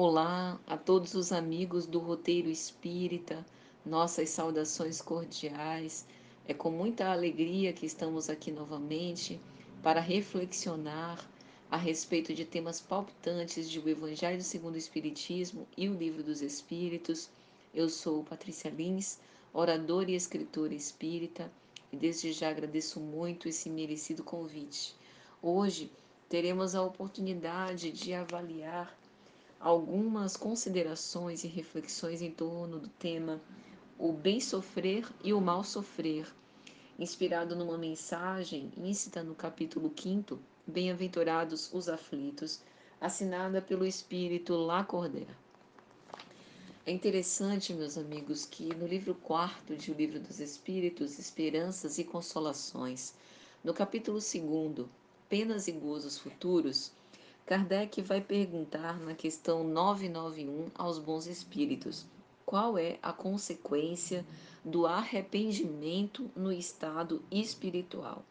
Olá a todos os amigos do Roteiro Espírita, nossas saudações cordiais. É com muita alegria que estamos aqui novamente para reflexionar a respeito de temas palpitantes de O Evangelho segundo o Espiritismo e o Livro dos Espíritos. Eu sou Patrícia Lins, oradora e escritora espírita, e desde já agradeço muito esse merecido convite. Hoje teremos a oportunidade de avaliar algumas considerações e reflexões em torno do tema o bem sofrer e o mal sofrer, inspirado numa mensagem íncita no capítulo 5, Bem-aventurados os aflitos, assinada pelo espírito Lacordaire. É interessante, meus amigos, que no livro 4 de O Livro dos Espíritos, Esperanças e Consolações, no capítulo 2, Penas e Gozos Futuros, Kardec vai perguntar na questão 991 aos bons espíritos qual é a consequência do arrependimento no estado espiritual.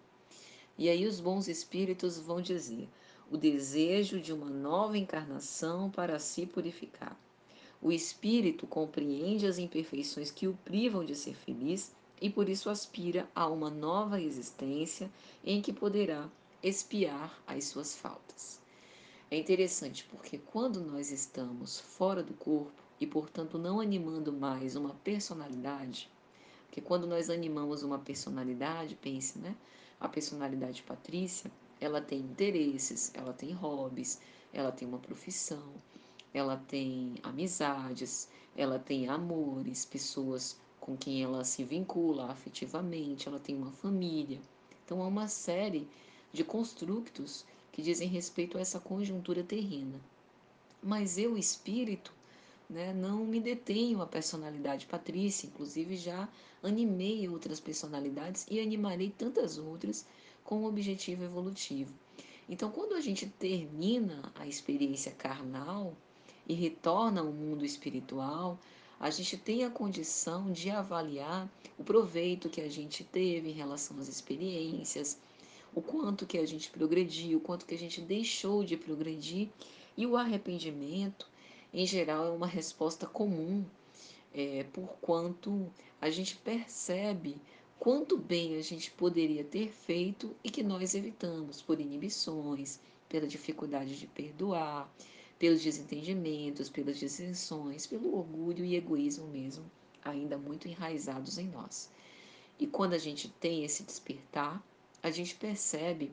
E aí os bons espíritos vão dizer: o desejo de uma nova encarnação para se purificar. O espírito compreende as imperfeições que o privam de ser feliz e por isso aspira a uma nova existência em que poderá expiar as suas faltas. É interessante porque quando nós estamos fora do corpo e, portanto, não animando mais uma personalidade, porque quando nós animamos uma personalidade, pense, né? A personalidade patrícia, ela tem interesses, ela tem hobbies, ela tem uma profissão, ela tem amizades, ela tem amores, pessoas com quem ela se vincula afetivamente, ela tem uma família. Então, há uma série de construtos que dizem respeito a essa conjuntura terrena. Mas eu, espírito, né, não me detenho a personalidade patrícia, inclusive já animei outras personalidades e animarei tantas outras com o objetivo evolutivo. Então, quando a gente termina a experiência carnal e retorna ao mundo espiritual, a gente tem a condição de avaliar o proveito que a gente teve em relação às experiências, o quanto que a gente progrediu, o quanto que a gente deixou de progredir. E o arrependimento, em geral, é uma resposta comum, é, por quanto a gente percebe quanto bem a gente poderia ter feito e que nós evitamos por inibições, pela dificuldade de perdoar, pelos desentendimentos, pelas dissensões, pelo orgulho e egoísmo mesmo, ainda muito enraizados em nós. E quando a gente tem esse despertar, a gente percebe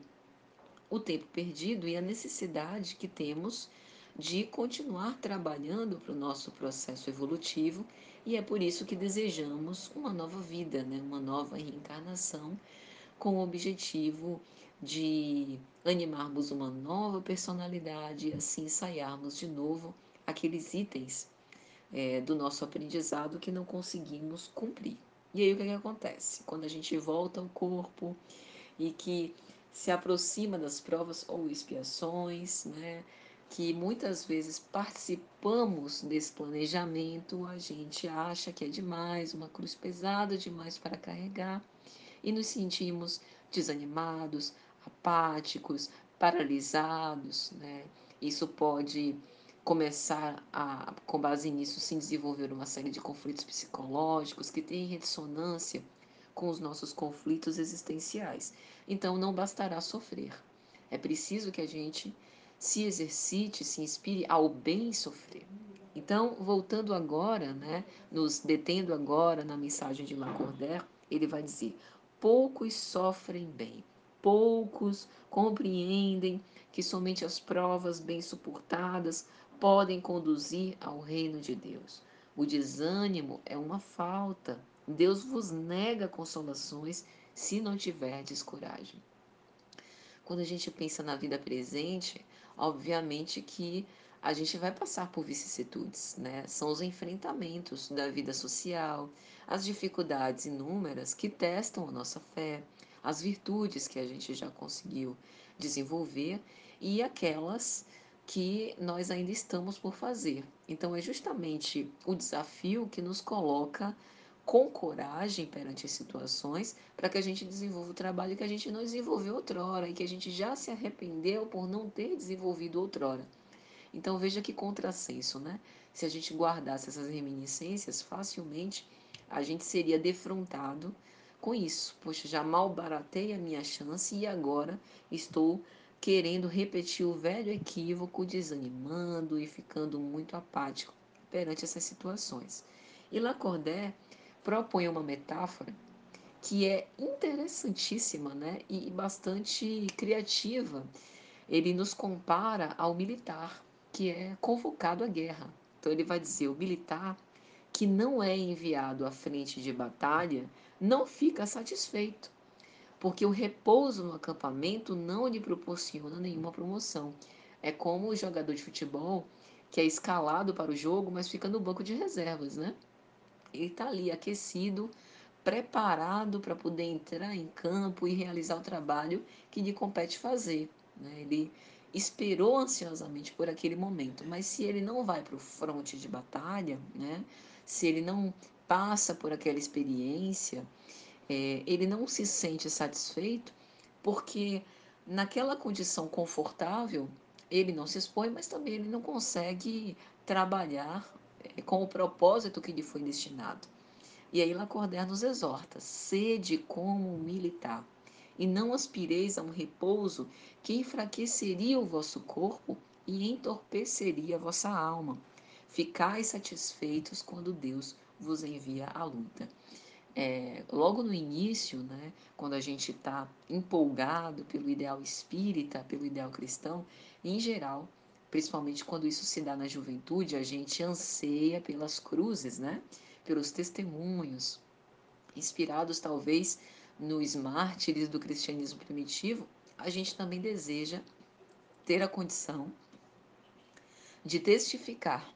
o tempo perdido e a necessidade que temos de continuar trabalhando para o nosso processo evolutivo e é por isso que desejamos uma nova vida, né? uma nova reencarnação, com o objetivo de animarmos uma nova personalidade e assim ensaiarmos de novo aqueles itens é, do nosso aprendizado que não conseguimos cumprir. E aí o que, é que acontece? Quando a gente volta ao corpo, e que se aproxima das provas ou expiações, né? que muitas vezes participamos desse planejamento, a gente acha que é demais, uma cruz pesada demais para carregar e nos sentimos desanimados, apáticos, paralisados, né? Isso pode começar a, com base nisso, se desenvolver uma série de conflitos psicológicos que têm ressonância com os nossos conflitos existenciais. Então, não bastará sofrer. É preciso que a gente se exercite, se inspire ao bem sofrer. Então, voltando agora, né, nos detendo agora na mensagem de Lacordaire, ele vai dizer: poucos sofrem bem, poucos compreendem que somente as provas bem suportadas podem conduzir ao reino de Deus. O desânimo é uma falta Deus vos nega consolações se não tiverdes coragem. Quando a gente pensa na vida presente, obviamente que a gente vai passar por vicissitudes, né? São os enfrentamentos da vida social, as dificuldades inúmeras que testam a nossa fé, as virtudes que a gente já conseguiu desenvolver e aquelas que nós ainda estamos por fazer. Então é justamente o desafio que nos coloca com coragem perante as situações, para que a gente desenvolva o trabalho que a gente não desenvolveu outrora e que a gente já se arrependeu por não ter desenvolvido outrora. Então veja que contrassenso, né? Se a gente guardasse essas reminiscências, facilmente a gente seria defrontado com isso. Poxa, já mal baratei a minha chance e agora estou querendo repetir o velho equívoco, desanimando e ficando muito apático perante essas situações. E Lacordaire propõe uma metáfora que é interessantíssima né, e bastante criativa. Ele nos compara ao militar, que é convocado à guerra. Então, ele vai dizer: o militar que não é enviado à frente de batalha não fica satisfeito, porque o repouso no acampamento não lhe proporciona nenhuma promoção. É como o jogador de futebol que é escalado para o jogo, mas fica no banco de reservas, né? Ele está ali aquecido, preparado para poder entrar em campo e realizar o trabalho que lhe compete fazer. Né? Ele esperou ansiosamente por aquele momento, mas se ele não vai para o fronte de batalha, né? se ele não passa por aquela experiência, é, ele não se sente satisfeito, porque naquela condição confortável ele não se expõe, mas também ele não consegue trabalhar com o propósito que lhe foi destinado. E aí Lacordaire nos exorta: sede como um militar, e não aspireis a um repouso que enfraqueceria o vosso corpo e entorpeceria a vossa alma. Ficai satisfeitos quando Deus vos envia a luta. É, logo no início, né, quando a gente está empolgado pelo ideal espírita, pelo ideal cristão, em geral, principalmente quando isso se dá na juventude, a gente anseia pelas cruzes, né, pelos testemunhos, inspirados talvez nos mártires do cristianismo primitivo, a gente também deseja ter a condição de testificar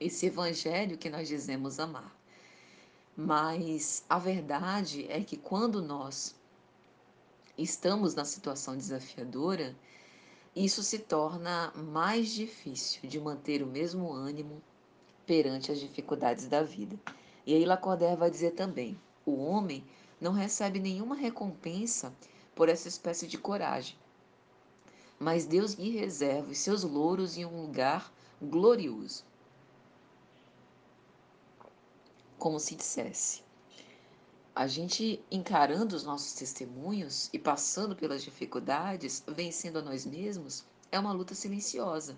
esse evangelho que nós dizemos amar. Mas a verdade é que quando nós estamos na situação desafiadora, isso se torna mais difícil de manter o mesmo ânimo perante as dificuldades da vida. E aí Lacordaire vai dizer também: o homem não recebe nenhuma recompensa por essa espécie de coragem, mas Deus lhe reserva os seus louros em um lugar glorioso. como se dissesse. A gente encarando os nossos testemunhos e passando pelas dificuldades, vencendo a nós mesmos, é uma luta silenciosa.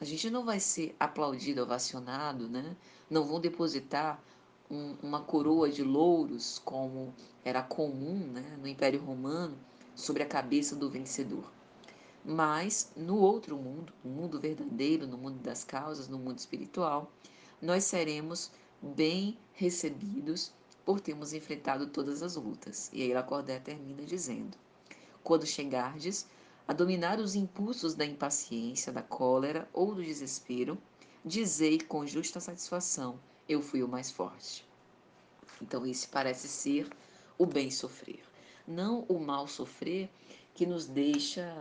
A gente não vai ser aplaudido, ovacionado, né? Não vão depositar um, uma coroa de louros, como era comum né, no Império Romano, sobre a cabeça do vencedor. Mas no outro mundo, no mundo verdadeiro, no mundo das causas, no mundo espiritual, nós seremos bem recebidos por termos enfrentado todas as lutas. E aí Lacordaire termina dizendo: Quando chegardes a dominar os impulsos da impaciência, da cólera ou do desespero, dizei com justa satisfação: Eu fui o mais forte. Então, esse parece ser o bem sofrer, não o mal sofrer que nos deixa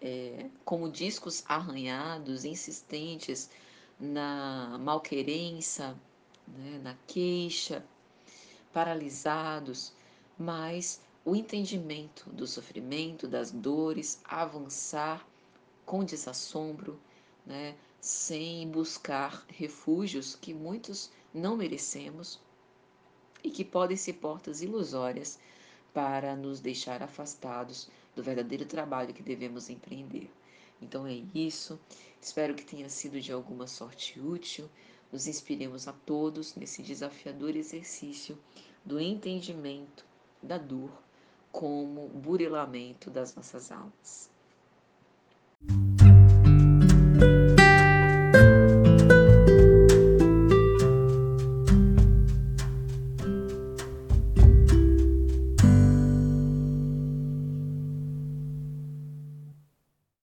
é, como discos arranhados, insistentes na malquerença, né, na queixa, paralisados, mas o entendimento do sofrimento, das dores, avançar com desassombro, né, sem buscar refúgios que muitos não merecemos e que podem ser portas ilusórias para nos deixar afastados do verdadeiro trabalho que devemos empreender. Então é isso. Espero que tenha sido de alguma sorte útil nos inspiremos a todos nesse desafiador exercício do entendimento da dor como burilamento das nossas almas.